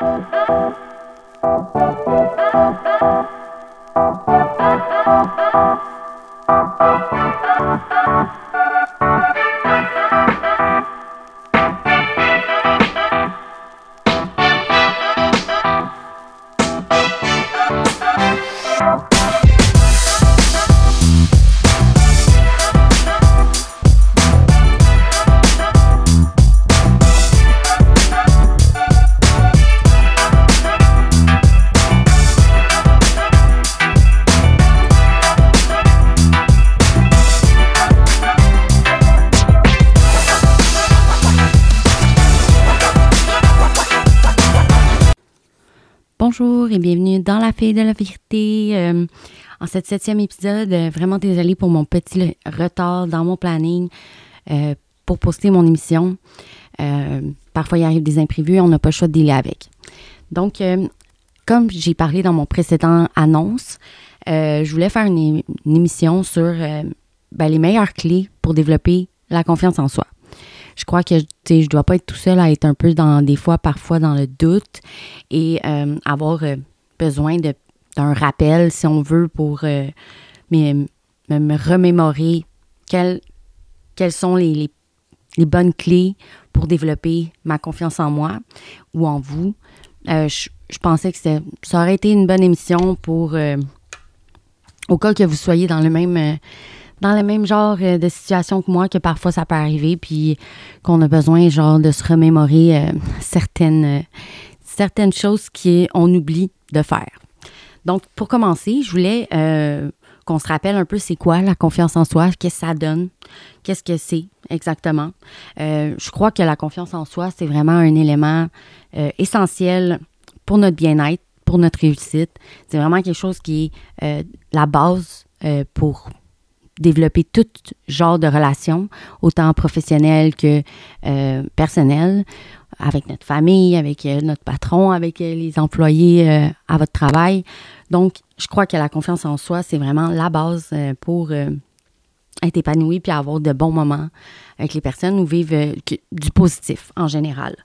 Bonjour et dans La Fille de la Vérité. Euh, en cette septième épisode, euh, vraiment désolée pour mon petit retard dans mon planning euh, pour poster mon émission. parfois, il arrive des imprévus, on n'a pas le choix de dealer avec. Donc, comme j'ai parlé dans mon précédent annonce, je voulais faire une, émission sur ben, les meilleures clés pour développer la confiance en soi je crois que je dois pas être tout seul à être un peu dans des fois, parfois dans le doute et avoir besoin d'un rappel, si on veut, pour euh, me, remémorer quelles, sont les, bonnes clés pour développer ma confiance en moi ou en vous. Je, je, pensais que ça aurait été une bonne émission pour, au cas que vous soyez dans le même dans le même genre euh, de situation que moi, que parfois ça peut arriver, puis qu'on a besoin, genre, de se remémorer euh, certaines, euh, certaines choses qu'on oublie de faire. Donc, pour commencer, je voulais qu'on se rappelle un peu c'est quoi la confiance en soi, qu'est-ce que ça donne, qu'est-ce que c'est exactement. je crois que la confiance en soi, c'est vraiment un élément essentiel pour notre bien-être, pour notre réussite. C'est vraiment quelque chose qui est la base pour développer tout genre de relations, autant professionnelles que euh, personnelles, avec notre famille, avec euh, notre patron, avec euh, les employés à votre travail. Donc, je crois que la confiance en soi, c'est vraiment la base pour être épanoui puis avoir de bons moments avec les personnes ou vivre du positif en général.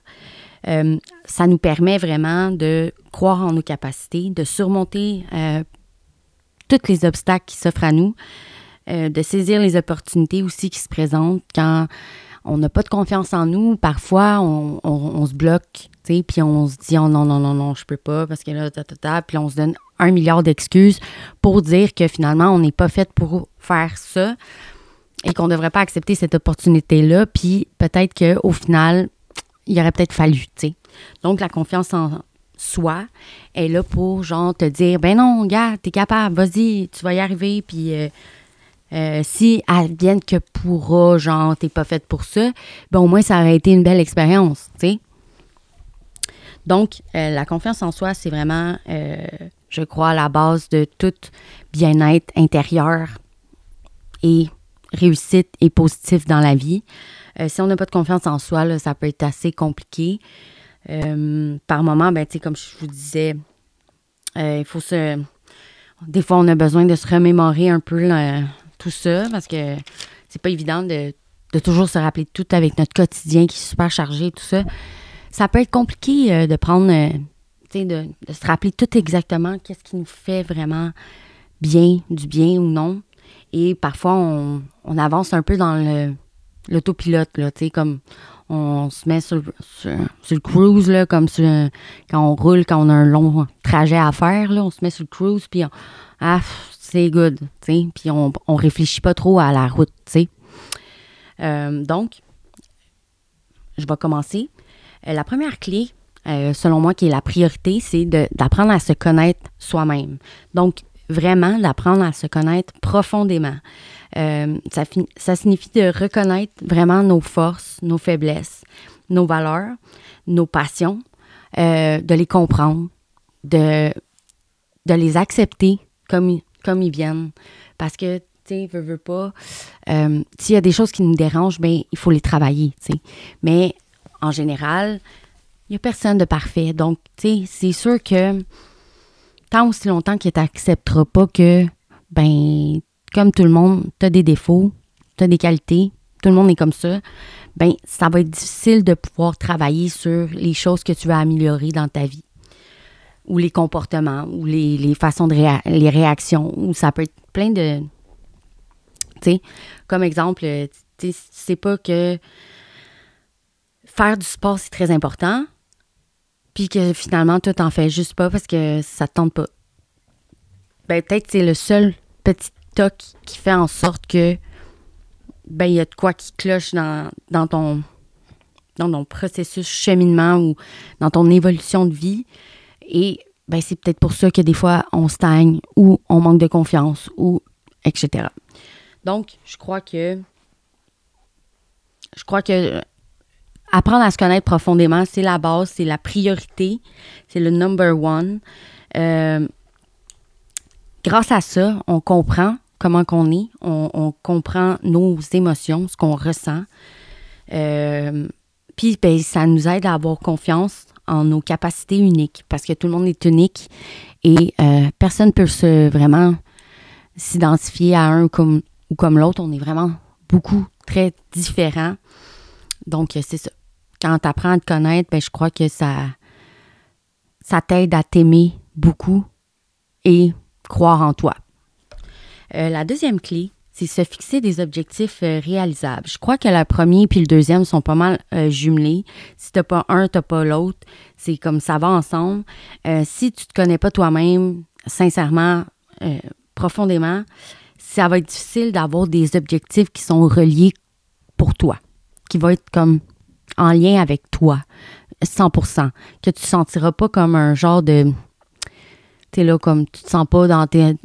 ça nous permet vraiment de croire en nos capacités, de surmonter tous les obstacles qui s'offrent à nous, euh, de saisir les opportunités aussi qui se présentent quand on n'a pas de confiance en nous. Parfois, on, se bloque, tu sais, puis on se dit oh, non, non, non, non, je peux pas parce que là, ta, ta, ta, puis on se donne un milliard d'excuses pour dire que finalement, on n'est pas fait pour faire ça et qu'on ne devrait pas accepter cette opportunité-là. Puis peut-être qu'au final, il aurait peut-être fallu, tu sais. Donc, la confiance en soi est là pour, genre, te dire, ben non, gars, t'es capable, vas-y, tu vas y arriver, puis euh, euh, si elle que pourra, genre, t'es pas faite pour ça, ben au moins ça aurait été une belle expérience, tu sais. Donc, euh, la confiance en soi, c'est vraiment, euh, je crois, la base de tout bien-être intérieur et réussite et positif dans la vie. si on n'a pas de confiance en soi, là, ça peut être assez compliqué. par moment, ben, tu sais, comme je vous disais, il faut se. Des fois, on a besoin de se remémorer un peu tout ça parce que c'est pas évident de, toujours se rappeler de tout avec notre quotidien qui est super chargé, tout ça. Ça peut être compliqué euh, de prendre, euh, de, se rappeler tout exactement qu'est-ce qui nous fait vraiment bien, du bien ou non. Et parfois, on, avance un peu dans l'autopilote, là, tu sais, comme on se met sur, le cruise, là, comme quand on roule, quand on a un long trajet à faire, on se met sur le cruise, puis ah, c'est good, puis on, on réfléchit pas trop à la route, tu sais. Euh, donc, je vais commencer. Euh, la première clé, euh, selon moi, qui est la priorité, c'est d'apprendre à se connaître soi-même. Donc, vraiment d'apprendre à se connaître profondément. ça, ça signifie de reconnaître vraiment nos forces, nos faiblesses, nos valeurs, nos passions, de les comprendre, de, de les accepter comme, comme ils viennent. Parce que, tu sais, veux, veux pas, euh, s'il y a des choses qui nous dérangent, bien, il faut les travailler, tu sais. Mais en général, il n'y a personne de parfait. Donc, tu sais, c'est sûr que tant aussi longtemps qu'il t'acceptera pas que, ben, comme tout le monde, tu as des défauts, tu as des qualités, tout le monde est comme ça, ben, ça va être difficile de pouvoir travailler sur les choses que tu veux améliorer dans ta vie. ou les comportements, ou les, façons de les réactions, ou ça peut être plein de. Tu sais, comme exemple, tu sais, pas que faire du sport, c'est très important, puis que finalement, toi, t'en fais juste pas parce que ça te tente pas. Ben, peut-être c'est le seul petit toc qui fait en sorte que, ben, il y a de quoi qui cloche dans, dans ton dans ton processus cheminement ou dans ton évolution de vie. Et ben, c'est peut-être pour ça que des fois, on stagne ou on manque de confiance ou etc. Donc, je crois que je crois que apprendre à se connaître profondément, c'est la base, c'est la priorité, c'est le number one. Euh, grâce à ça, on comprend comment qu'on est, on, comprend nos émotions, ce qu'on ressent. Euh, puis ben, ça nous aide à avoir confiance en nos capacités uniques parce que tout le monde est unique et euh, personne ne peut se vraiment s'identifier à un comme, ou comme l'autre. On est vraiment beaucoup très différents. Donc, c'est ça. Quand tu à te connaître, ben, je crois que ça, ça t'aide à t'aimer beaucoup et croire en toi. Euh, la deuxième clé, c'est se fixer des objectifs euh, réalisables. Je crois que le premier puis le deuxième sont pas mal euh, jumelés. Si t'as pas un, t'as pas l'autre. C'est comme ça va ensemble. si tu te connais pas toi-même, sincèrement, profondément, ça va être difficile d'avoir des objectifs qui sont reliés pour toi, qui vont être comme en lien avec toi, 100%, que tu ne sentiras pas comme un genre de... Tu là comme tu te sens pas dans tes,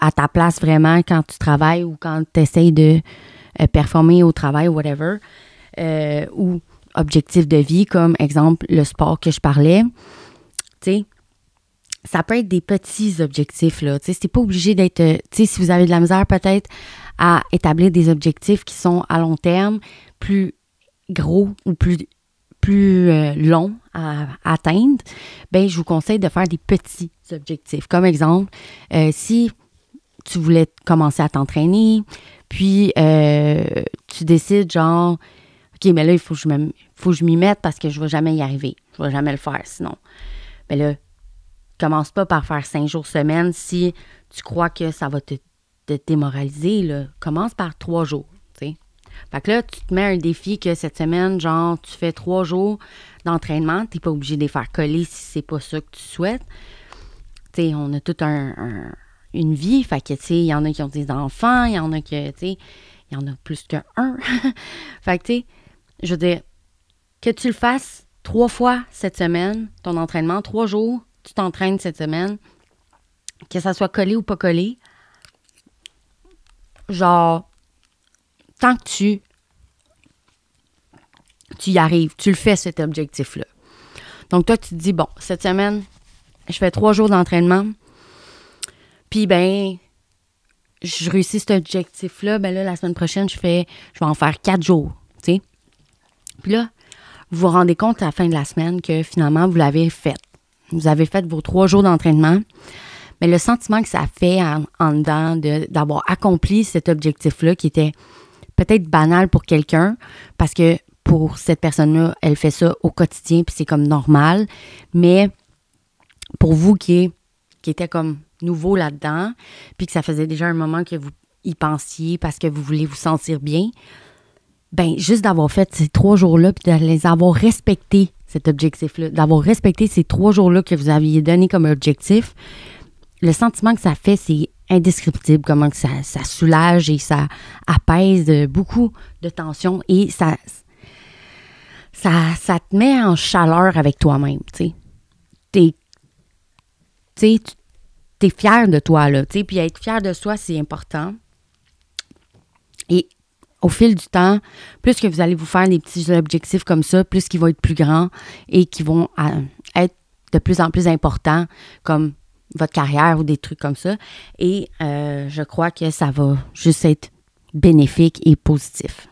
à ta place vraiment quand tu travailles ou quand tu essayes de euh, performer au travail, whatever, euh, ou objectif de vie, comme exemple le sport que je parlais. Tu sais, ça peut être des petits objectifs, là. Tu sais, c'est pas obligé d'être. Euh, tu sais, si vous avez de la misère peut-être à établir des objectifs qui sont à long terme, plus gros ou plus, plus euh, longs à, atteindre, ben je vous conseille de faire des petits objectifs. Comme exemple, euh, si tu voulais commencer à t'entraîner, puis tu décides genre, OK, mais là, il faut que je m'y mette parce que je ne vais jamais y arriver. Je ne vais jamais le faire sinon. Mais là, Commence pas par faire cinq jours semaine si tu crois que ça va te, démoraliser. Commence par trois jours. Fait que là, tu te mets un défi que cette semaine, genre, tu fais trois jours d'entraînement. Tu n'es pas obligé de les faire coller si c'est pas ça que tu souhaites. Tu sais, on a toute un, une vie. Fait que, tu il y en a qui ont des enfants, il y en a qui, tu sais, il y en a plus qu'un. fait que, tu sais, je veux dire, que tu le fasses trois fois cette semaine, ton entraînement, trois jours, tu t'entraînes cette semaine, que ça soit collé ou pas collé, genre, tant que tu, tu y arrives, tu le fais cet objectif-là. Donc, toi, tu te dis, bon, cette semaine, je fais trois jours d'entraînement, puis ben, je réussis cet objectif-là, ben là, la semaine prochaine, je fais, je vais en faire quatre jours, tu. Puis là, vous vous rendez compte à la fin de la semaine que finalement, vous l'avez fait vous avez fait vos trois jours d'entraînement, mais le sentiment que ça fait en, dedans d'avoir accompli cet objectif-là qui était peut-être banal pour quelqu'un, parce que pour cette personne-là, elle fait ça au quotidien, puis c'est comme normal, mais pour vous qui, était comme nouveau là-dedans, puis que ça faisait déjà un moment que vous y pensiez parce que vous voulez vous sentir bien, ben juste d'avoir fait ces trois jours-là, puis de les avoir respectés cet objectif-là, d'avoir respecté ces trois jours-là que vous aviez donné comme objectif, le sentiment que ça fait, c'est indescriptible, comment que ça, ça, soulage et ça apaise beaucoup de tension et ça, ça, ça te met en chaleur avec toi-même, tu sais. T'es, es fier de toi, là, tu sais, puis être fier de soi, c'est important. Et au fil du temps, plus que vous allez vous faire des petits objectifs comme ça, plus qu'ils vont être plus grands et qui vont euh, être de plus en plus importants, comme votre carrière ou des trucs comme ça. Et euh, je crois que ça va juste être bénéfique et positif.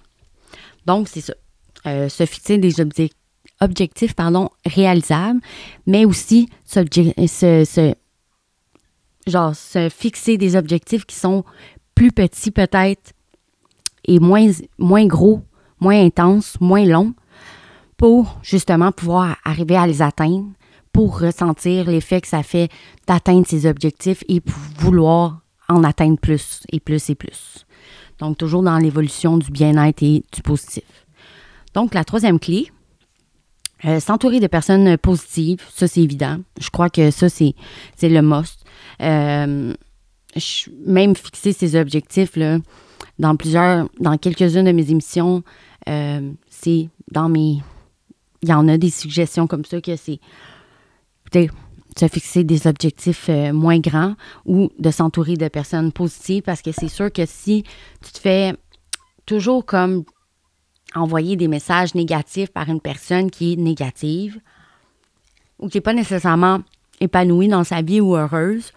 Donc, c'est ça. Euh, se fixer des objectifs pardon, réalisables, mais aussi genre, se fixer des objectifs qui sont plus petits peut-être et moins, moins gros, moins intense, moins long pour justement pouvoir arriver à les atteindre, pour ressentir l'effet que ça fait d'atteindre ses objectifs et pour vouloir en atteindre plus et plus et plus. Donc, toujours dans l'évolution du bien-être et du positif. Donc, la troisième clé, euh, s'entourer de personnes positives, ça c'est évident. Je crois que ça c'est, le must. Euh, même fixer ses objectifs là, dans plusieurs, dans quelques-unes de mes émissions, euh, c'est dans mes, il y en a des suggestions comme ça que c'est, peut-être se fixer des objectifs moins grands ou de s'entourer de personnes positives parce que c'est sûr que si tu te fais toujours comme envoyer des messages négatifs par une personne qui est négative ou qui n'est pas nécessairement épanouie dans sa vie ou heureuse,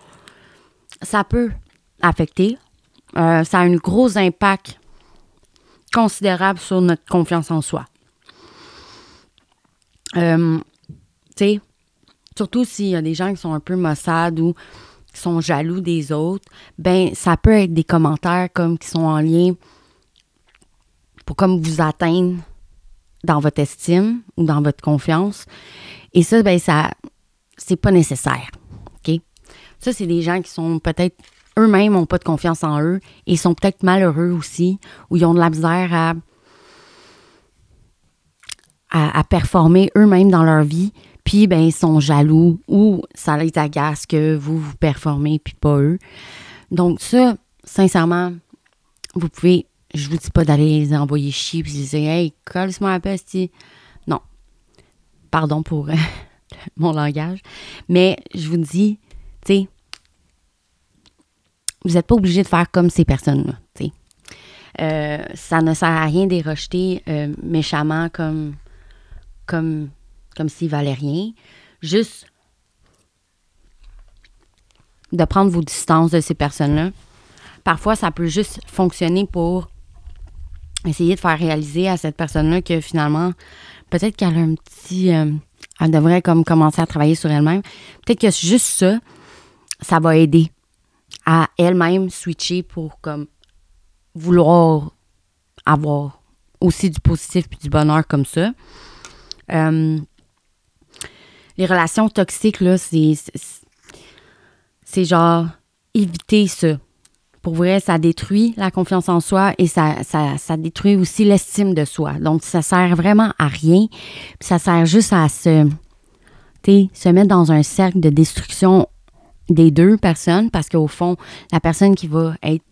ça peut affecter. Euh, ça a un gros impact considérable sur notre confiance en soi. Euh, tu sais, surtout s'il y a des gens qui sont un peu maussades ou qui sont jaloux des autres, ben ça peut être des commentaires comme qui sont en lien pour comme vous atteindre dans votre estime ou dans votre confiance. Et ça, ben ça, c'est pas nécessaire. OK? Ça, c'est des gens qui sont peut-être eux-mêmes n'ont pas de confiance en eux et sont peut-être malheureux aussi, ou ils ont de la misère à, à, performer eux-mêmes dans leur vie, puis ben ils sont jaloux ou ça les agace que vous vous performez puis pas eux. Donc ça, sincèrement, vous pouvez je vous dis pas d'aller les envoyer chier puis dire Hey, colle-moi la peste. Non. Pardon pour mon langage. Mais je vous dis, tu sais, vous n'êtes pas obligé de faire comme ces personnes-là. Euh, ça ne sert à rien de les rejeter euh, méchamment comme, comme, comme s'ils valaient rien. Juste de prendre vos distances de ces personnes-là. Parfois, ça peut juste fonctionner pour essayer de faire réaliser à cette personne-là que finalement, peut-être qu'elle a un petit. Euh, elle devrait comme commencer à travailler sur elle-même. Peut-être que juste ça, ça va aider à elle-même switcher pour vouloir avoir aussi du positif puis du bonheur comme ça. Euh, les relations toxiques, là, c'est. C'est genre éviter ça pour vrai, ça détruit la confiance en soi et ça, détruit aussi l'estime de soi. Donc, ça sert vraiment à rien. ça sert juste à se, se mettre dans un cercle de destruction des deux personnes parce qu'au fond, la personne qui va être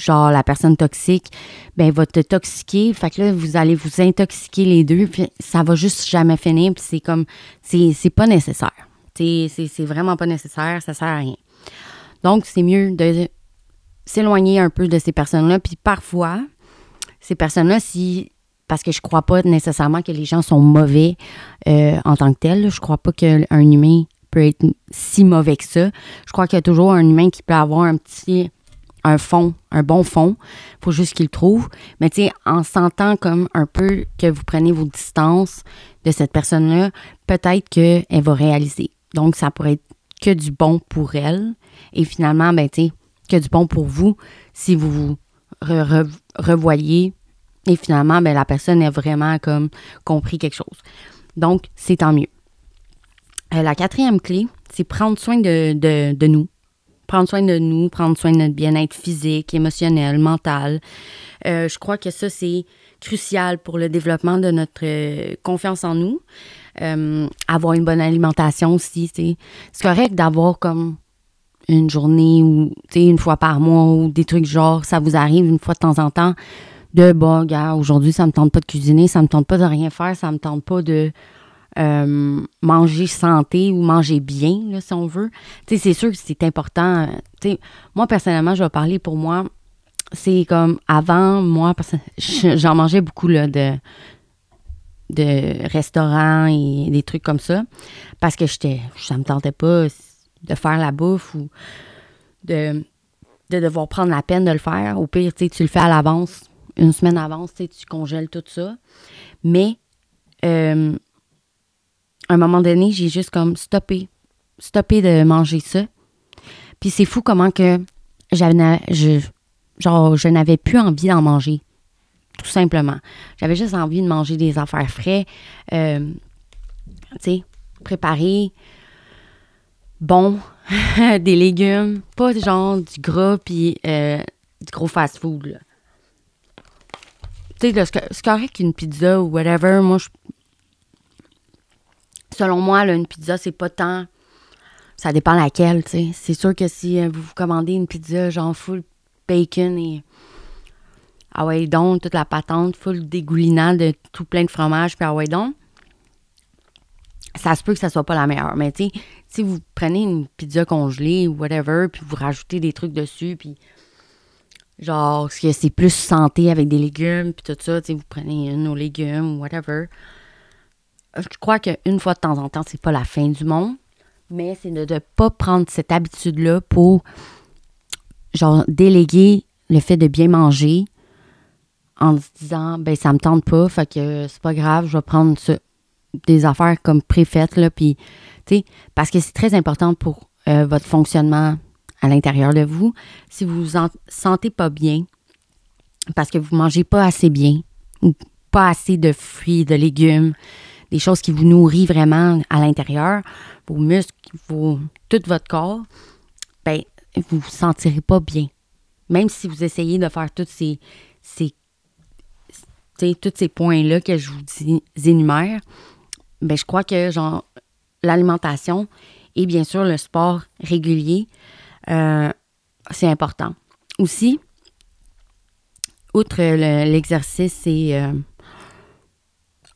genre la personne toxique, ben va te toxiquer. Fait que là, vous allez vous intoxiquer les deux, puis ça va juste jamais finir. Puis c'est comme, c'est pas nécessaire. C'est vraiment pas nécessaire, ça sert à rien. Donc, c'est mieux de s'éloigner un peu de ces personnes-là. Puis parfois, ces personnes-là, si parce que je crois pas nécessairement que les gens sont mauvais euh, en tant que tels. Je crois pas qu'un humain peut être si mauvais que ça. Je crois qu'il y a toujours un humain qui peut avoir un petit un fond, un bon fond. faut juste qu'il trouve. Mais tu sais, en sentant comme un peu que vous prenez vos distances de cette personne-là, peut-être qu'elle va réaliser. Donc, ça pourrait être que du bon pour elle. Et finalement, ben, tu sais, que du bon pour vous si vous vous revoyez et finalement, ben, la personne a vraiment comme compris quelque chose. Donc, c'est tant mieux. Euh, la quatrième clé, c'est prendre soin de, nous. Prendre soin de nous, prendre soin de notre bien-être physique, émotionnel, mental. Euh, je crois que ça, c'est crucial pour le développement de notre euh, confiance en nous. avoir une bonne alimentation aussi, c'est correct d'avoir comme une journée ou une fois par mois ou des trucs genre ça vous arrive une fois de temps en temps de bon gars aujourd'hui ça me tente pas de cuisiner ça me tente pas de rien faire ça me tente pas de euh, manger santé ou manger bien là, si on veut c'est sûr que c'est important moi personnellement je vais parler pour moi c'est comme avant moi j'en mangeais beaucoup là de de restaurants et des trucs comme ça parce que j'étais ça me tentait pas de faire la bouffe ou de, de devoir prendre la peine de le faire. Au pire, tu le fais à l'avance, une semaine avance, tu congèles tout ça. Mais euh, à un moment donné, j'ai juste comme stoppé, stoppé de manger ça. Puis c'est fou comment que j'avais, je, genre, je n'avais plus envie d'en manger, tout simplement. J'avais juste envie de manger des affaires frais. Euh, tu sais, préparer bon, des légumes, pas genre du gras puis euh, du gros fast-food. Tu sais, c'est correct qu'une pizza ou whatever, moi, je, selon moi, là, une pizza, c'est pas tant. Ça dépend laquelle, tu sais. C'est sûr que si euh, vous commandez une pizza, genre full bacon et. Ah ouais, donc, toute la patente, full dégoulinant de tout plein de fromage, puis ah ouais, donc. Ça se peut que ça soit pas la meilleure. Mais tu sais, si vous prenez une pizza congelée ou whatever, puis vous rajoutez des trucs dessus, puis genre, que c'est plus santé avec des légumes, puis tout ça, tu sais, vous prenez une aux légumes ou whatever. Je crois qu'une fois de temps en temps, c'est pas la fin du monde, mais c'est de ne pas prendre cette habitude-là pour, genre, déléguer le fait de bien manger en se disant, ben, ça me tente pas, fait que c'est pas grave, je vais prendre des affaires comme préfaites, là, puis parce que c'est très important pour euh, votre fonctionnement à l'intérieur de vous. Si vous vous sentez pas bien, parce que vous mangez pas assez bien, ou pas assez de fruits, de légumes, des choses qui vous nourrissent vraiment à l'intérieur, vos muscles, tout votre corps, ben, vous vous sentirez pas bien. Même si vous essayez de faire tous ces, ces tous ces points-là que je vous énumère, ben, je crois que l'alimentation et bien sûr le sport régulier, euh, c'est important. Aussi, outre l'exercice, c'est euh,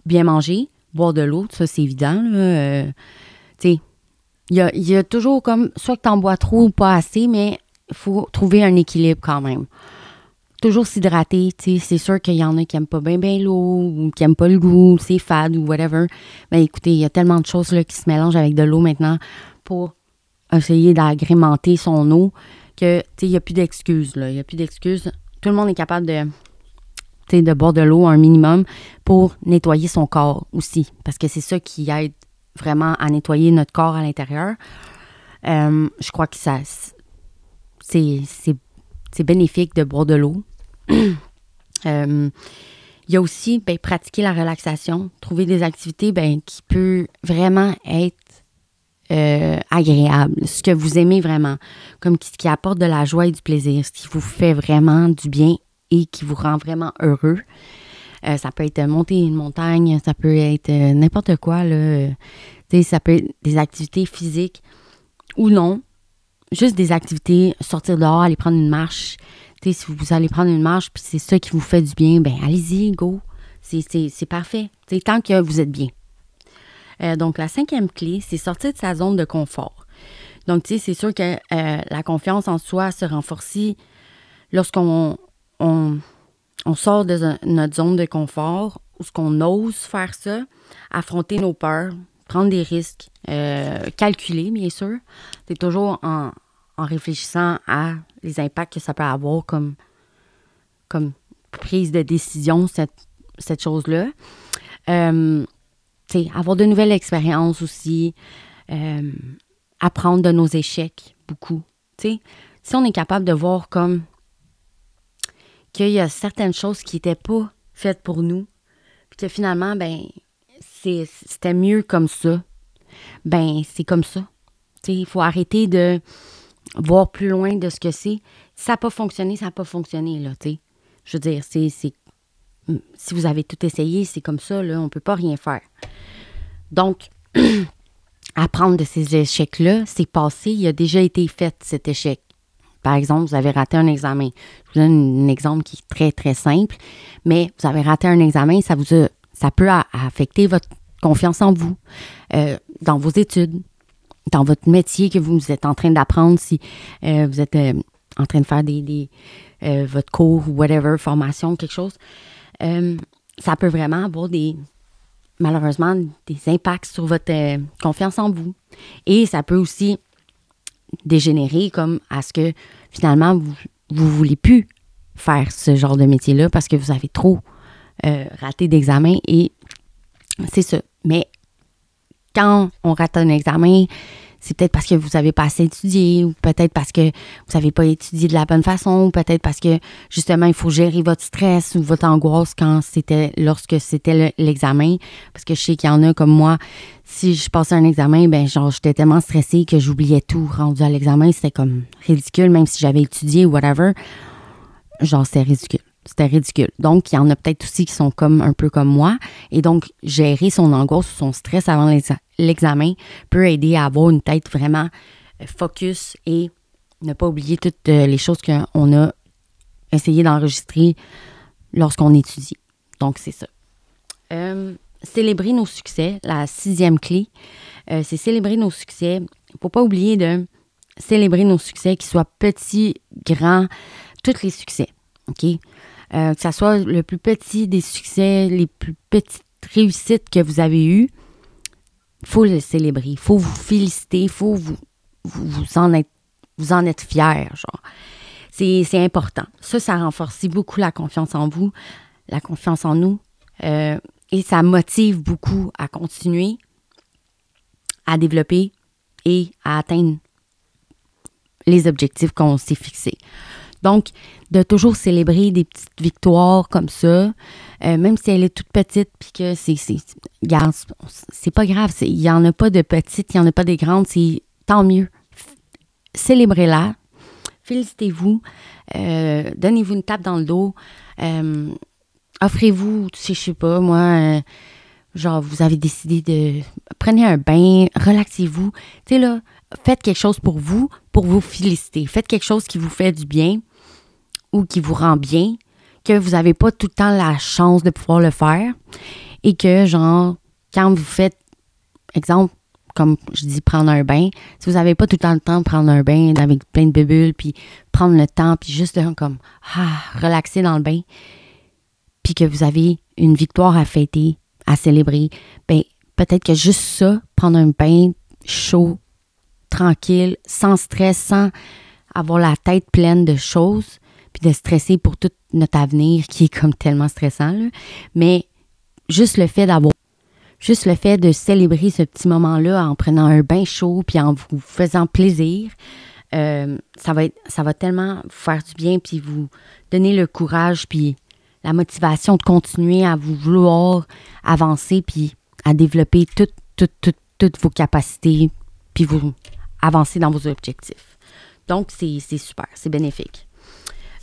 bien manger, boire de l'eau, ça c'est évident. Euh, il y a, toujours comme, soit que tu en bois trop ou pas assez, mais il faut trouver un équilibre quand même toujours s'hydrater. C'est sûr qu'il y en a qui n'aiment pas bien l'eau ou qui n'aiment pas le goût, c'est fade ou whatever. Mais écoutez, il y a tellement de choses là, qui se mélangent avec de l'eau maintenant pour essayer d'agrémenter son eau que il n'y a plus d'excuses. Il n'y a plus d'excuses. Tout le monde est capable de, de boire de l'eau un minimum pour nettoyer son corps aussi. Parce que c'est ça qui aide vraiment à nettoyer notre corps à l'intérieur. Euh, je crois que c'est bénéfique de boire de l'eau. Euh, il y a aussi ben, pratiquer la relaxation, trouver des activités ben, qui peuvent vraiment être euh, agréables, ce que vous aimez vraiment, comme ce qui apporte de la joie et du plaisir, ce qui vous fait vraiment du bien qui vous rend vraiment heureux. Euh, ça peut être monter une montagne, ça peut être n'importe quoi. Là. ça peut être des activités physiques ou non. Juste des activités, sortir dehors, aller prendre une marche, si vous allez prendre une marche puis c'est ça qui vous fait du bien, ben allez-y, go. C'est parfait. c'est tant que vous êtes bien. Euh, donc, la cinquième clé, c'est sortir de sa zone de confort. Donc, tu sais, c'est sûr que euh, la confiance en soi se renforce lorsqu'on on, sort de notre zone de confort, ou ce qu'on ose faire ça, affronter nos peurs, prendre des risques, euh, calculer, bien sûr. C'est toujours en, réfléchissant à les impacts que ça peut avoir comme, prise de décision, cette, cette chose-là. Euh, avoir de nouvelles expériences aussi, euh, apprendre de nos échecs beaucoup. si on est capable de voir comme qu'il y a certaines choses qui n'étaient pas faites pour nous, puis que finalement, ben, c'était mieux comme ça, ben, c'est comme ça. Il faut arrêter de voir plus loin de ce que c'est. Ça n'a pas fonctionné, ça n'a pas fonctionné, là. Je veux dire, c'est, mm, Si vous avez tout essayé, c'est comme ça, là, on ne peut pas rien faire. Donc, apprendre de ces échecs-là, c'est passé, il a déjà été fait, cet échec. Par exemple, vous avez raté un examen. Je vous donne un exemple qui est très, très simple, mais vous avez raté un examen, ça vous ça peut affecter votre confiance en vous, euh, dans vos études, dans votre métier que vous êtes en train d'apprendre, si euh, vous êtes euh, en train de faire des, votre cours ou whatever, formation, quelque chose, ça peut vraiment avoir des, malheureusement, des impacts sur votre confiance en vous. Et ça peut aussi dégénérer comme à ce que finalement, vous ne voulez plus faire ce genre de métier-là parce que vous avez trop raté d'examen et c'est ça. Mais quand on rate un examen, c'est peut-être parce que vous n'avez pas assez étudié, ou peut-être parce que vous n'avez pas étudié de la bonne façon, ou peut-être parce que justement il faut gérer votre stress ou votre angoisse quand c'était lorsque c'était l'examen. Parce que je sais qu'il y en a comme moi, si je passais un examen, ben genre j'étais tellement stressée que j'oubliais tout rendu à l'examen. C'était comme ridicule, même si j'avais étudié ou whatever. Genre, c'était ridicule. C'était ridicule. Donc, il y en a peut-être aussi qui sont comme un peu comme moi. Et donc, gérer son angoisse ou son stress avant l'examen peut aider à avoir une tête vraiment euh, focus et ne pas oublier toutes euh, les choses qu'on a essayé d'enregistrer lorsqu'on étudie. Donc, c'est ça. Euh, célébrer nos succès, la sixième clé, c'est célébrer nos succès. Il ne faut pas oublier de célébrer nos succès, qu'ils soient petits, grands, tous les succès. OK? Euh, que ce soit le plus petit des succès, les plus petites réussites que vous avez eues, il faut le célébrer. Il faut vous féliciter. Il faut vous, vous, en être, vous en être fier. C'est, important. Ça, ça renforce beaucoup la confiance en vous, la confiance en nous. Euh, et ça motive beaucoup à continuer, à développer et à atteindre les objectifs qu'on s'est fixés. Donc, de toujours célébrer des petites victoires comme ça, euh, même si elle est toute petite, puis que c'est, c'est, pas grave, il n'y en a pas de petites, il n'y en a pas de grandes, c'est tant mieux. Célébrez-la, félicitez-vous, euh, donnez-vous une tape dans le dos, euh, offrez-vous, je sais pas, moi, genre, vous avez décidé de, prenez un bain, relaxez-vous, tu sais, là, faites quelque chose pour vous, pour vous féliciter, faites quelque chose qui vous fait du bien, ou qui vous rend bien, que vous n'avez pas tout le temps la chance de pouvoir le faire et que, genre, quand vous faites, exemple, comme je dis, prendre un bain, si vous n'avez pas tout le temps le temps de prendre un bain avec plein de bulles, puis prendre le temps, puis juste comme, ah, relaxer dans le bain, puis que vous avez une victoire à fêter, à célébrer, ben peut-être que juste ça, prendre un bain chaud, tranquille, sans stress, sans avoir la tête pleine de choses, puis de stresser pour tout notre avenir qui est comme tellement stressant. Mais juste le fait d'avoir juste le fait de célébrer ce petit moment-là en prenant un bain chaud puis en vous faisant plaisir, euh, ça va être, ça va tellement vous faire du bien puis vous donner le courage puis la motivation de continuer à vous vouloir avancer puis à développer toutes, toutes, toutes, toutes vos capacités puis vous avancer dans vos objectifs. Donc, c'est super, c'est bénéfique.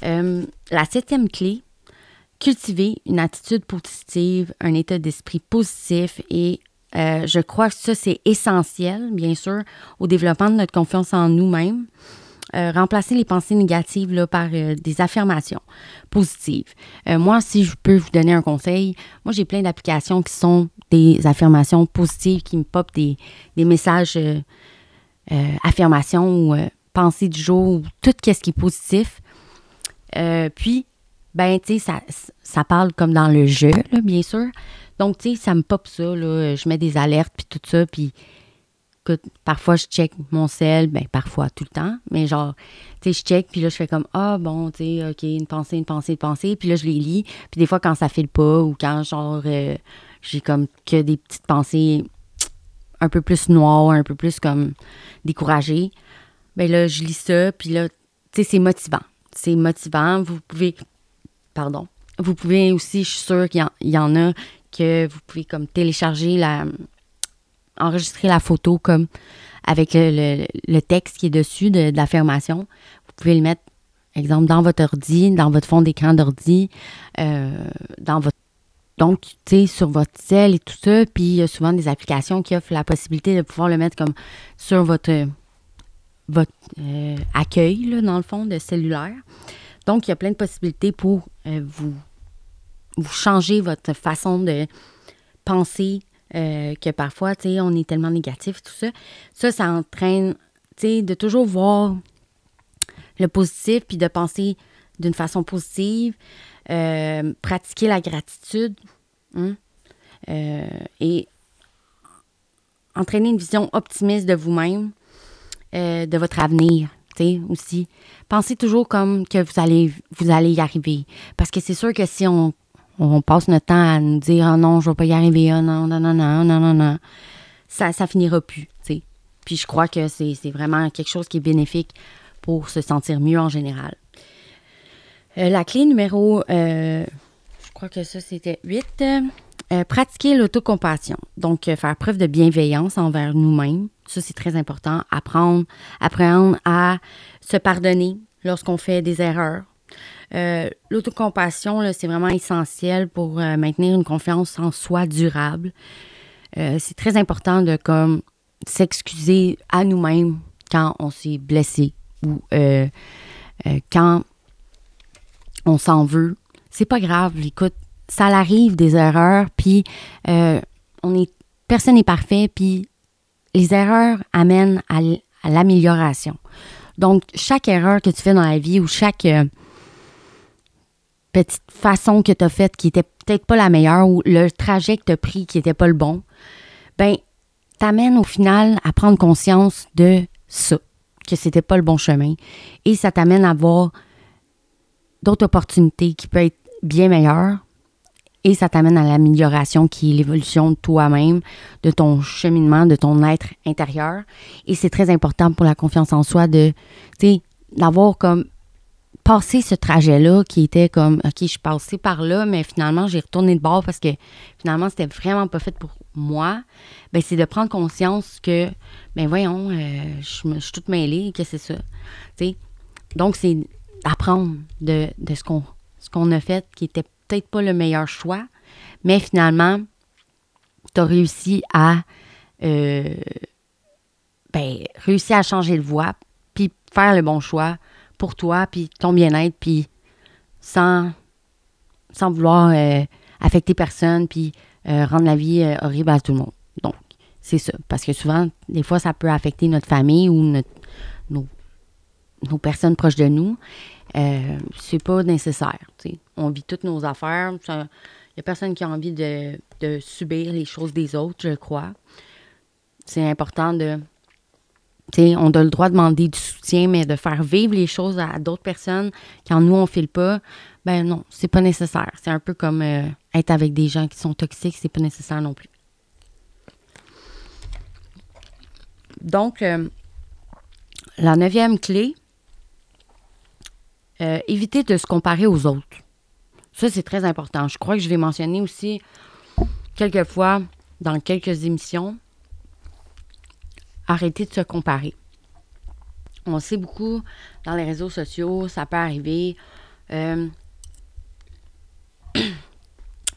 Euh, la septième clé, cultiver une attitude positive, un état d'esprit positif et euh, je crois que ça, c'est essentiel, bien sûr, au développement de notre confiance en nous-mêmes. Euh, remplacer les pensées négatives par des affirmations positives. moi, si je peux vous donner un conseil, moi, j'ai plein d'applications qui sont des affirmations positives qui me popent des, des messages affirmations ou pensées du jour ou tout ce qui est positif. Euh, puis, ben, tu sais, ça, ça parle comme dans le jeu, là, bien sûr. Donc, tu sais, ça me pop ça, là. Je mets des alertes, puis tout ça, puis parfois je check mon sel, ben parfois tout le temps, mais genre, tu sais, je check, puis là je fais comme, ah bon, tu sais, ok, une pensée, une pensée, une pensée, puis là je les lis, puis des fois quand ça file pas, ou quand genre, euh, j'ai comme que des petites pensées un peu plus noires, un peu plus comme découragées, ben là je lis ça, puis là, tu sais, c'est motivant c'est motivant. Vous pouvez, pardon, vous pouvez aussi, je suis sûre qu'il y, en a que vous pouvez comme télécharger la, enregistrer la photo comme avec le, texte qui est dessus de, l'affirmation. Vous pouvez le mettre, exemple, dans votre ordi, dans votre fond d'écran d'ordi, euh, dans votre donc, tu sais, sur votre cell et tout ça, puis il y a souvent des applications qui offrent la possibilité de pouvoir le mettre comme sur votre votre euh, accueil, là, dans le fond, de cellulaire. Donc, il y a plein de possibilités pour euh, vous, vous changer votre façon de penser, euh, que parfois, tu sais, on est tellement négatif, tout ça. Ça, ça entraîne, tu sais, de toujours voir le positif, puis de penser d'une façon positive, pratiquer la gratitude, hein, et entraîner une vision optimiste de vous-même, euh, de votre avenir, tu sais, aussi. Pensez toujours comme que vous allez, vous allez y arriver. Parce que c'est sûr que si on, on passe notre temps à nous dire « Oh non, je vais pas y arriver, oh non, non, non, non, non, non, non », ça, ça finira plus, tu sais. Puis je crois que c'est vraiment quelque chose qui est bénéfique pour se sentir mieux en général. Euh, la clé numéro, euh, je crois que ça c'était 8, euh, pratiquer l'autocompassion. Donc, faire preuve de bienveillance envers nous-mêmes. Ça, c'est très important. Apprendre, apprendre à se pardonner lorsqu'on fait des erreurs. l'autocompassion, c'est vraiment essentiel pour maintenir une confiance en soi durable. c'est très important de comme s'excuser à nous-mêmes quand on s'est blessé ou quand on s'en veut. C'est pas grave, écoute, ça arrive des erreurs, puis euh, on est, personne n'est parfait, puis les erreurs amènent à, l'amélioration. Donc, chaque erreur que tu fais dans la vie ou chaque euh, petite façon que tu as faite qui était peut-être pas la meilleure ou le trajet que tu as pris qui n'était pas le bon, ben, t'amène au final à prendre conscience de ça, que c'était pas le bon chemin. Et ça t'amène à voir d'autres opportunités qui peuvent être bien meilleures et ça t'amène à l'amélioration qui est l'évolution de toi-même, de ton cheminement, de ton être intérieur. Et c'est très important pour la confiance en soi de, d'avoir comme passé ce trajet-là qui était comme, OK, je suis passée par là, mais finalement, j'ai retourné de bord parce que finalement, c'était vraiment pas fait pour moi. Ben, c'est de prendre conscience que, ben voyons, euh, je, suis toute mêlée, que c'est ça. Donc, c'est apprendre de, ce qu'on ce qu'on a fait qui était peut-être pas le meilleur choix, mais finalement, tu as réussi à euh, ben, réussir à changer de voie, puis faire le bon choix pour toi, puis ton bien-être, puis sans, sans vouloir euh, affecter personne, puis euh, rendre la vie horrible à tout le monde. Donc, c'est ça. Parce que souvent, des fois, ça peut affecter notre famille ou nos nos personnes proches de nous, euh, c'est pas nécessaire. On vit toutes nos affaires. Il n'y a personne qui a envie de, subir les choses des autres, je crois. C'est important de. on a le droit de demander du soutien, mais de faire vivre les choses à, d'autres personnes quand nous, on ne file pas, ben non, c'est pas nécessaire. C'est un peu comme euh, être avec des gens qui sont toxiques, c'est pas nécessaire non plus. Donc, euh, la neuvième clé, euh, éviter de se comparer aux autres. Ça, c'est très important. Je crois que je l'ai mentionné aussi quelques fois dans quelques émissions. Arrêter de se comparer. On sait beaucoup dans les réseaux sociaux, ça peut arriver. Euh,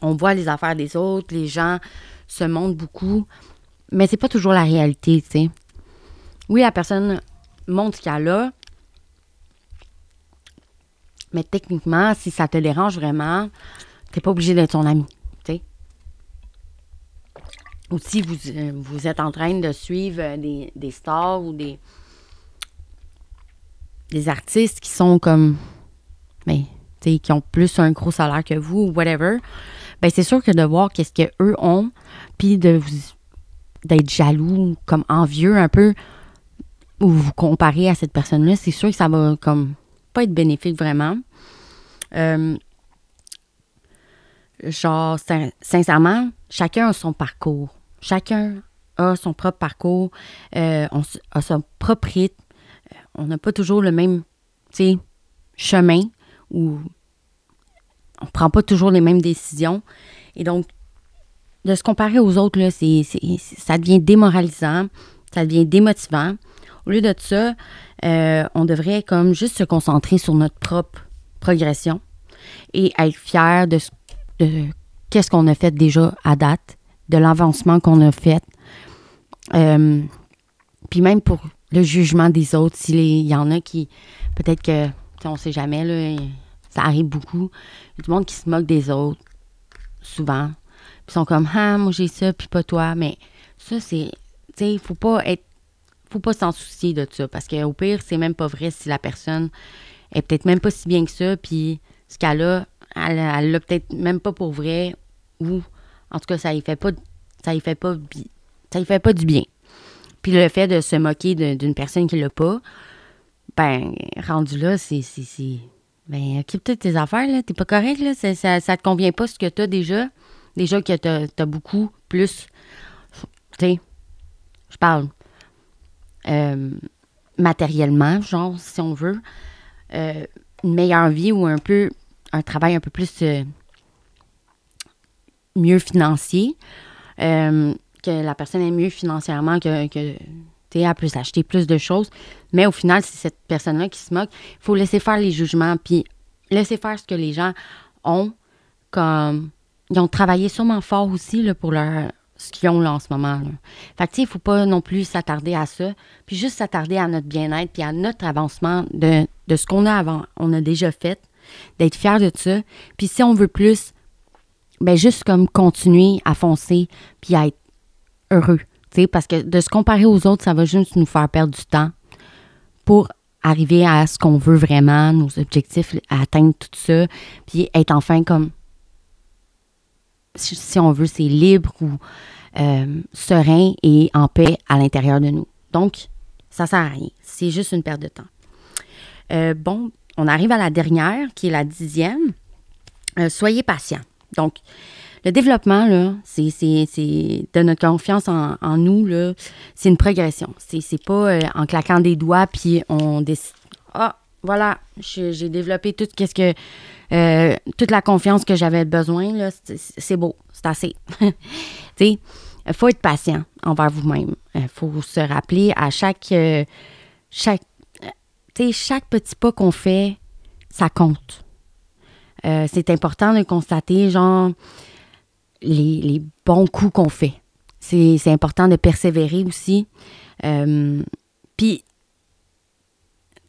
on voit les affaires des autres, les gens se montrent beaucoup, mais c'est pas toujours la réalité. Oui, la personne montre ce qu'elle a, mais techniquement, si ça te dérange vraiment, t'es pas obligé d'être son ami. Ou si vous, euh, vous êtes en train de suivre euh, des, stars ou des, des artistes qui sont comme. Mais, ben, qui ont plus un gros salaire que vous ou whatever, ben c'est sûr que de voir qu'est-ce qu'eux ont, puis de d'être jaloux, comme envieux un peu, ou vous comparer à cette personne-là, c'est sûr que ça va comme pas être bénéfique vraiment. Euh, genre, sincèrement, chacun a son parcours. Chacun a son propre parcours, euh, on a son propre rythme. Euh, on n'a pas toujours le même chemin ou on prend pas toujours les mêmes décisions. Et donc, de se comparer aux autres, là, c'est, ça devient démoralisant, ça devient démotivant. Au lieu de ça, euh, on devrait comme juste se concentrer sur notre propre progression et être fier de, qu'est-ce qu'on a fait déjà à date, de l'avancement qu'on a fait. Euh, puis même pour le jugement des autres, s'il y en a qui, peut-être que, on sait jamais, là, ça arrive beaucoup. Il y a du monde qui se moque des autres, souvent. Puis ils sont comme, ah, moi j'ai ça, puis pas toi. Mais ça, c'est, tu sais, il faut pas être faut pas s'en soucier de ça parce qu'au pire, c'est même pas vrai si la personne est peut-être même pas si bien que ça, puis ce qu'elle a, elle l'a peut-être même pas pour vrai ou en tout cas, ça y fait pas ça y fait pas ça y fait pas du bien. Puis le fait de se moquer d'une personne qui l'a pas, ben, rendu là, c'est. Ben, occupe-toi de tes affaires, là. T'es pas correct, là. Ça, ça, te convient pas ce que t'as déjà. Déjà que t'as as beaucoup plus. Tu sais, je parle euh, matériellement, genre, si on veut, euh, une meilleure vie ou un peu un travail un peu plus euh, mieux financier, que la personne est mieux financièrement, que, que tu as plus acheter plus de choses. Mais au final, c'est cette personne-là qui se moque. Il faut laisser faire les jugements, puis laisser faire ce que les gens ont comme. Ils ont travaillé sûrement fort aussi là, pour leur, qu'ils ont là en ce moment. Fait que, il ne faut pas non plus s'attarder à ça, puis juste s'attarder à notre bien-être, puis à notre avancement de, de ce qu'on a avant, on a déjà fait, d'être fier de ça. Puis si on veut plus, ben juste comme continuer à foncer, puis à être heureux. Parce que de se comparer aux autres, ça va juste nous faire perdre du temps pour arriver à ce qu'on veut vraiment, nos objectifs, atteindre tout ça, puis être enfin comme, si on veut, c'est libre ou euh, serein et en paix à l'intérieur de nous. Donc, ça sert à rien. C'est juste une perte de temps. Euh, bon, on arrive à la dernière, qui est la dixième. Euh, soyez patient. Donc, le développement, là, c'est, de notre confiance en, nous, là, c'est une progression. C'est, c'est pas en claquant des doigts, puis on décide. Ah, voilà, j'ai développé tout ce que. Euh, toute la confiance que j'avais besoin, c'est, beau, c'est assez. il faut être patient envers vous-même. Il faut se rappeler à chaque. Euh, chaque petit pas qu'on fait, ça compte. c'est important de constater, genre, les, bons coups qu'on fait. C'est important de persévérer aussi. Euh, puis,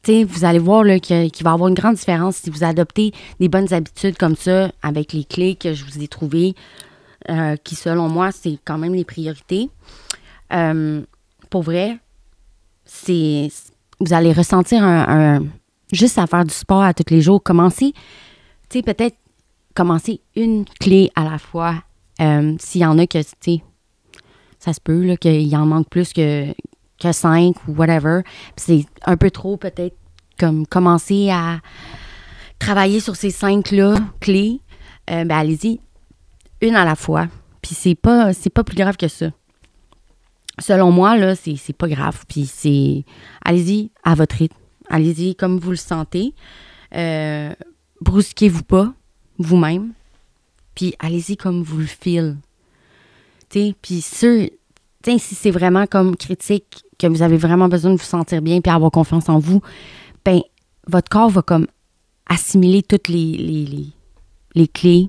vous allez voir qu'il va y avoir une grande différence si vous adoptez des bonnes habitudes comme ça avec les clés que je vous ai trouvées, euh, qui selon moi, c'est quand même les priorités. Euh, pour vrai, c'est vous allez ressentir un, juste à faire du sport à tous les jours. Commencez, tu sais, peut-être commencer une clé à la fois euh, s'il y en a que, ça se peut qu'il en manque plus que, que cinq ou whatever. c'est un peu trop peut-être comme commencer à travailler sur ces cinq-là clés. Euh, ben allez-y, une à la fois. Puis c'est pas, c'est pas plus grave que ça. Selon moi, là, c'est, c'est pas grave. Puis c'est. Allez-y à votre rythme. Allez-y comme vous le sentez. Euh, brusquez-vous pas vous-même puis allez-y comme vous le filez. Puis si c'est vraiment comme critique, que vous avez vraiment besoin de vous sentir bien puis avoir confiance en vous, ben votre corps va comme assimiler toutes les, les, clés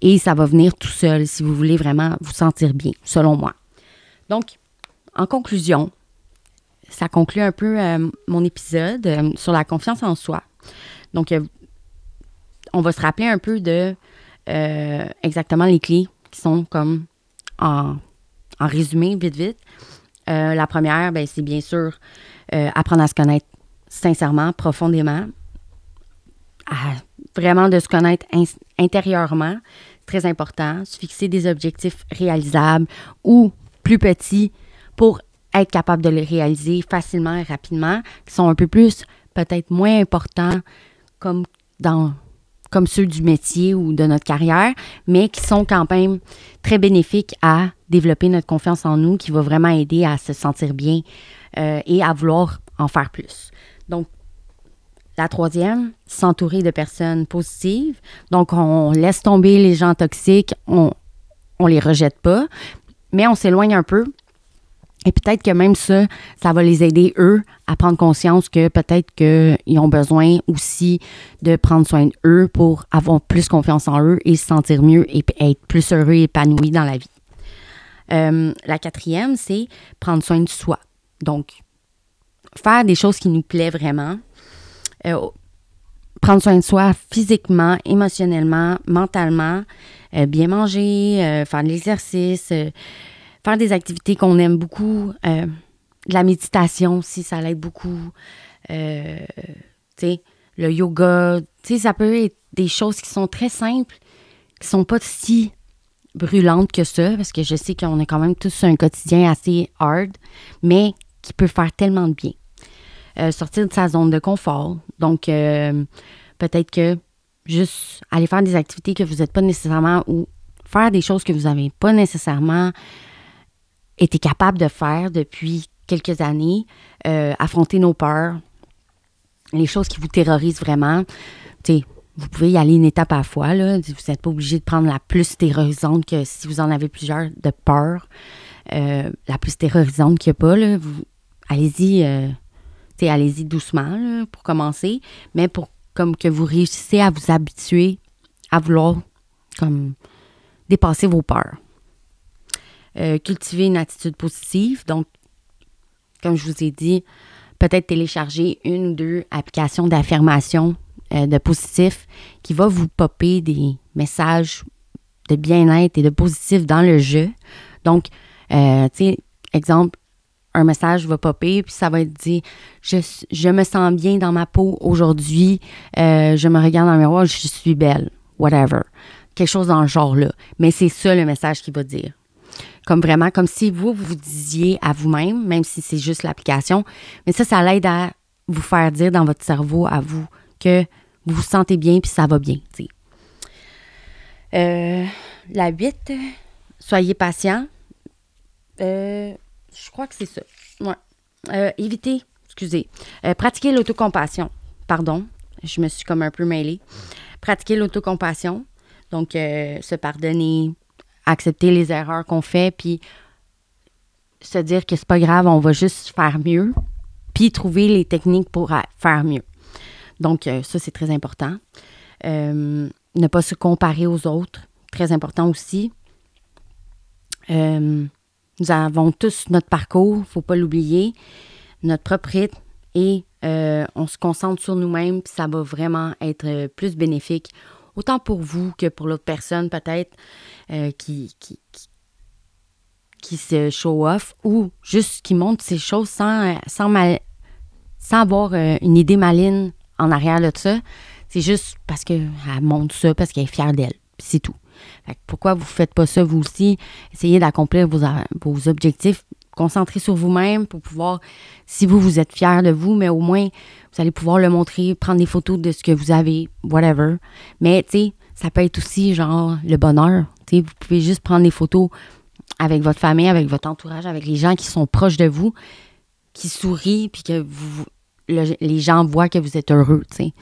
et ça va venir tout seul si vous voulez vraiment vous sentir bien, selon moi. Donc, en conclusion, ça conclut un peu euh, mon épisode euh, sur la confiance en soi. Donc, euh, on va se rappeler un peu de exactement les clés qui sont comme en, résumé, vite, vite. Euh, la première, ben, c'est bien sûr euh, apprendre à se connaître sincèrement, profondément. vraiment de se connaître intérieurement, très important. Se fixer des objectifs réalisables ou plus petits pour être capable de les réaliser facilement et rapidement, qui sont un peu plus, peut-être moins importants, comme dans comme ceux du métier ou de notre carrière, mais qui sont quand même très bénéfiques à développer notre confiance en nous, qui va vraiment aider à se sentir bien euh, et à vouloir en faire plus. Donc, la troisième, s'entourer de personnes positives. Donc, on laisse tomber les gens toxiques, on ne les rejette pas, mais on s'éloigne un peu et peut-être que même ça, ça va les aider, eux, à prendre conscience que peut-être qu'ils ont besoin aussi de prendre soin d'eux pour avoir plus confiance en eux et se sentir mieux et être plus heureux et épanoui dans la vie. Euh, la quatrième, c'est prendre soin de soi. Donc, faire des choses qui nous plaisent vraiment. Euh, prendre soin de soi physiquement, émotionnellement, mentalement, euh, bien manger, faire de l'exercice faire des activités qu'on aime beaucoup, euh, la méditation aussi, ça l'aide beaucoup. Euh, le yoga, ça peut être des choses qui sont très simples, qui sont pas si brûlantes que ça, parce que je sais qu'on a quand même tous un quotidien assez hard, mais qui peut faire tellement de bien. Euh, sortir de sa zone de confort. Donc, peut-être que juste aller faire des activités que vous n'êtes pas nécessairement ou faire des choses que vous n'avez pas nécessairement été capable de faire depuis quelques années, affronter nos peurs, les choses qui vous terrorisent vraiment. Tu sais, vous pouvez y aller une étape à la fois. Là. Vous n'êtes pas obligé de prendre la plus terrorisante que si vous en avez plusieurs de peur. Euh, la plus terrorisante qu'il n'y a pas. Là. allez-y, euh, allez-y doucement pour commencer, mais pour comme que vous réussissez à vous habituer à vouloir comme dépasser vos peurs. Euh, cultiver une attitude positive. Donc, comme je vous ai dit, peut-être télécharger une ou deux applications d'affirmation euh, de positif qui va vous popper des messages de bien-être et de positif dans le jeu. Donc, euh, tu sais, exemple, un message va popper, puis ça va être dit je, me sens bien dans ma peau aujourd'hui, je me regarde dans le miroir, je suis belle, whatever. Quelque chose dans le genre-là. Mais c'est ça le message qui va dire. Comme vraiment, comme si vous, vous disiez à vous-même, même si c'est juste l'application, mais ça, ça l'aide à vous faire dire dans votre cerveau à vous que vous vous sentez bien puis ça va bien. Euh, la 8, soyez patient. Euh, je crois que c'est ça. Ouais. Euh, évitez, excusez, pratiquez l'autocompassion. Pardon, je me suis comme un peu mêlée. Pratiquez l'autocompassion. Donc, se pardonner, accepter les erreurs qu'on fait, puis se dire que c'est pas grave, on va juste faire mieux, puis trouver les techniques pour faire mieux. Donc, euh, ça, c'est très important. Euh, ne pas se comparer aux autres, très important aussi. Euh, nous avons tous notre parcours, il ne faut pas l'oublier, notre propre rythme, et on se concentre sur nous-mêmes, puis ça va vraiment être plus bénéfique, autant pour vous que pour l'autre personne peut-être qui, qui, se show off ou juste qui montre ces choses sans, sans, mal, sans avoir une idée maligne en arrière de ça. C'est juste parce qu'elle montre ça, parce qu'elle est fière d'elle. C'est tout. pourquoi vous ne faites pas ça vous aussi? Essayez d'accomplir vos objectifs. Concentrez sur vous-même pour pouvoir, si vous, vous êtes fier de vous, mais au moins, vous allez pouvoir le montrer, prendre des photos de ce que vous avez, whatever. Mais, tu sais, ça peut être aussi, genre, le bonheur. Tu sais, vous pouvez juste prendre des photos avec votre famille, avec votre entourage, avec les gens qui sont proches de vous, qui sourient, puis que vous, les gens voient que vous êtes heureux, tu sais.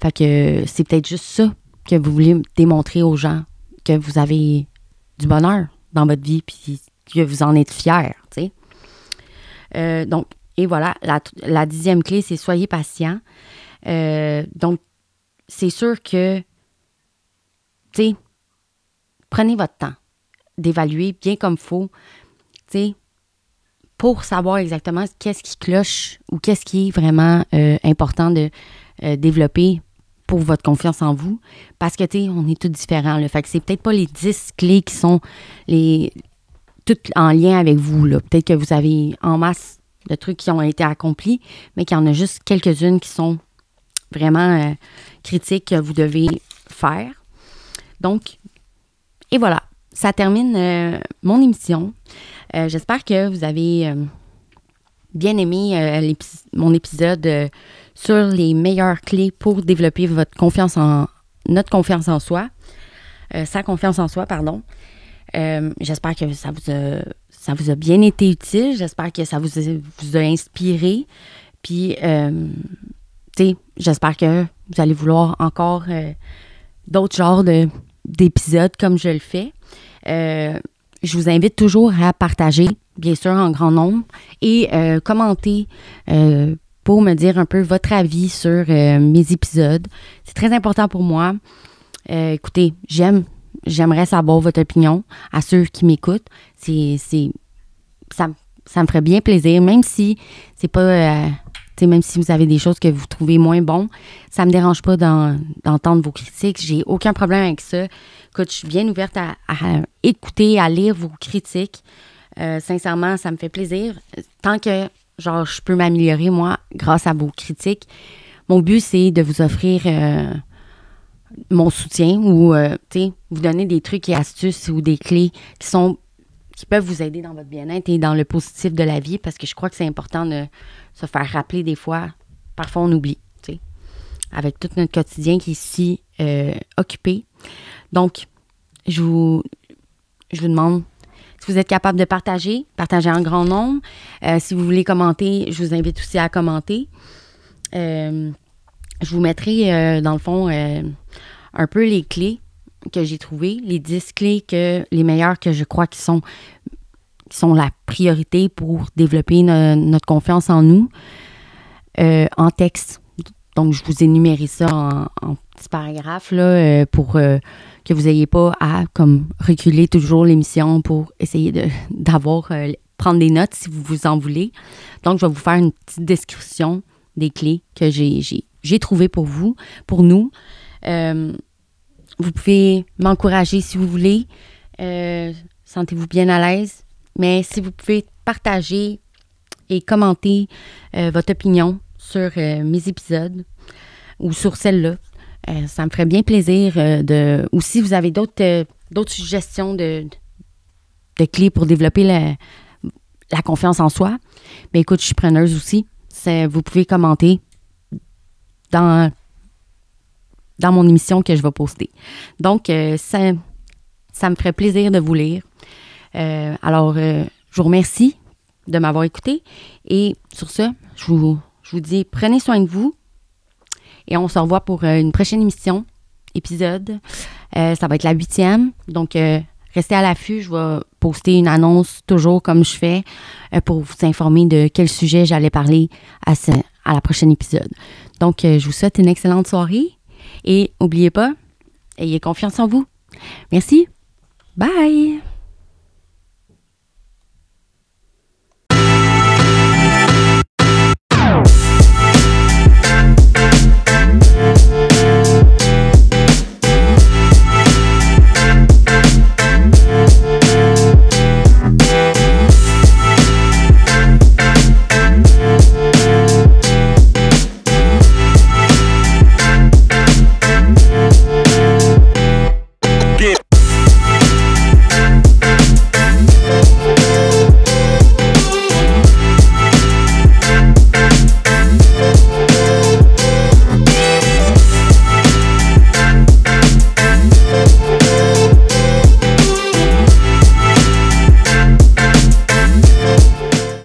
Fait que c'est peut-être juste ça que vous voulez démontrer aux gens, que vous avez du bonheur dans votre vie, puis que vous en êtes fier, tu sais. Euh, donc, et voilà, la, dixième clé, c'est soyez patient. Euh, donc, c'est sûr que, tu sais, prenez votre temps d'évaluer bien comme faut. Tu sais, pour savoir exactement qu'est-ce qui cloche ou qu'est-ce qui est vraiment euh, important de développer pour votre confiance en vous. Parce que, tu sais, on est tous différents. Le Fait que c'est peut-être pas les 10 clés qui sont les toutes en lien avec vous. Peut-être que vous avez en masse de trucs qui ont été accomplis, mais qu'il y en a juste quelques-unes qui sont vraiment euh, critiques que vous devez faire. Donc, et voilà, ça termine mon émission. Euh, j'espère que vous avez euh, bien aimé euh, mon épisode sur les meilleures clés pour développer votre confiance en notre confiance en soi, sa confiance en soi, pardon. J'espère que ça vous, a, bien été utile. J'espère que ça vous a, inspiré. Puis, tu sais, j'espère que vous allez vouloir encore d'autres genres d'épisodes comme je le fais je vous invite toujours à partager, bien sûr, en grand nombre, et euh, commenter euh, pour me dire un peu votre avis sur euh, mes épisodes. C'est très important pour moi. écoutez, j'aime, j'aimerais savoir votre opinion à ceux qui m'écoutent. C'est, c'est, ça, ça me ferait bien plaisir, même si c'est pas même si vous avez des choses que vous trouvez moins bon, ça me dérange pas d'entendre vos critiques. J'ai aucun problème avec ça. Écoute, je suis bien ouverte à, écouter, à lire vos critiques. Euh, sincèrement, ça me fait plaisir. Tant que genre je peux m'améliorer, moi, grâce à vos critiques. Mon but, c'est de vous offrir euh, mon soutien ou euh, vous donner des trucs et astuces ou des clés qui sont qui peuvent vous aider dans votre bien-être et dans le positif de la vie parce que je crois que c'est important de se faire rappeler des fois. Parfois, on oublie, tu sais, avec tout notre quotidien qui est si euh, occupé. Donc, je vous, je vous demande Si vous êtes capable de partager, partagez en grand nombre. Euh, si vous voulez commenter, je vous invite aussi à commenter. Je vous mettrai, dans le fond, un peu les clés que j'ai trouvées, les 10 clés que les meilleures que je crois qui sont, qui sont la priorité pour développer notre confiance en nous en texte. Donc, je vous énumérer ça en, en petits paragraphes là, pour que vous n'ayez pas à comme reculer toujours l'émission pour essayer d'avoir euh, prendre des notes si vous vous en voulez. Donc, je vais vous faire une petite description des clés que j'ai, j'ai, trouvées pour vous, pour nous. Euh, vous pouvez m'encourager si vous voulez. Euh, sentez-vous bien à l'aise. Mais si vous pouvez partager et commenter votre opinion sur mes épisodes ou sur celle-là, euh, ça me ferait bien plaisir euh, de. Ou si vous avez d'autres euh, suggestions de, de, clés pour développer la, la, confiance en soi, mais écoute, je suis preneuse aussi. Vous pouvez commenter dans, dans mon émission que je vais poster. Donc, ça, ça me ferait plaisir de vous lire. alors, je vous remercie de m'avoir écouté. Et sur ce, je vous, je vous dis, prenez soin de vous. Et on se revoit pour euh, une prochaine émission, épisode. Euh, ça va être la huitième. Donc, euh, restez à l'affût. Je vais poster une annonce toujours comme je fais pour vous informer de quel sujet j'allais parler à, à la prochaine épisode. Donc, je vous souhaite une excellente soirée et n'oubliez pas, ayez confiance en vous. Merci. Bye!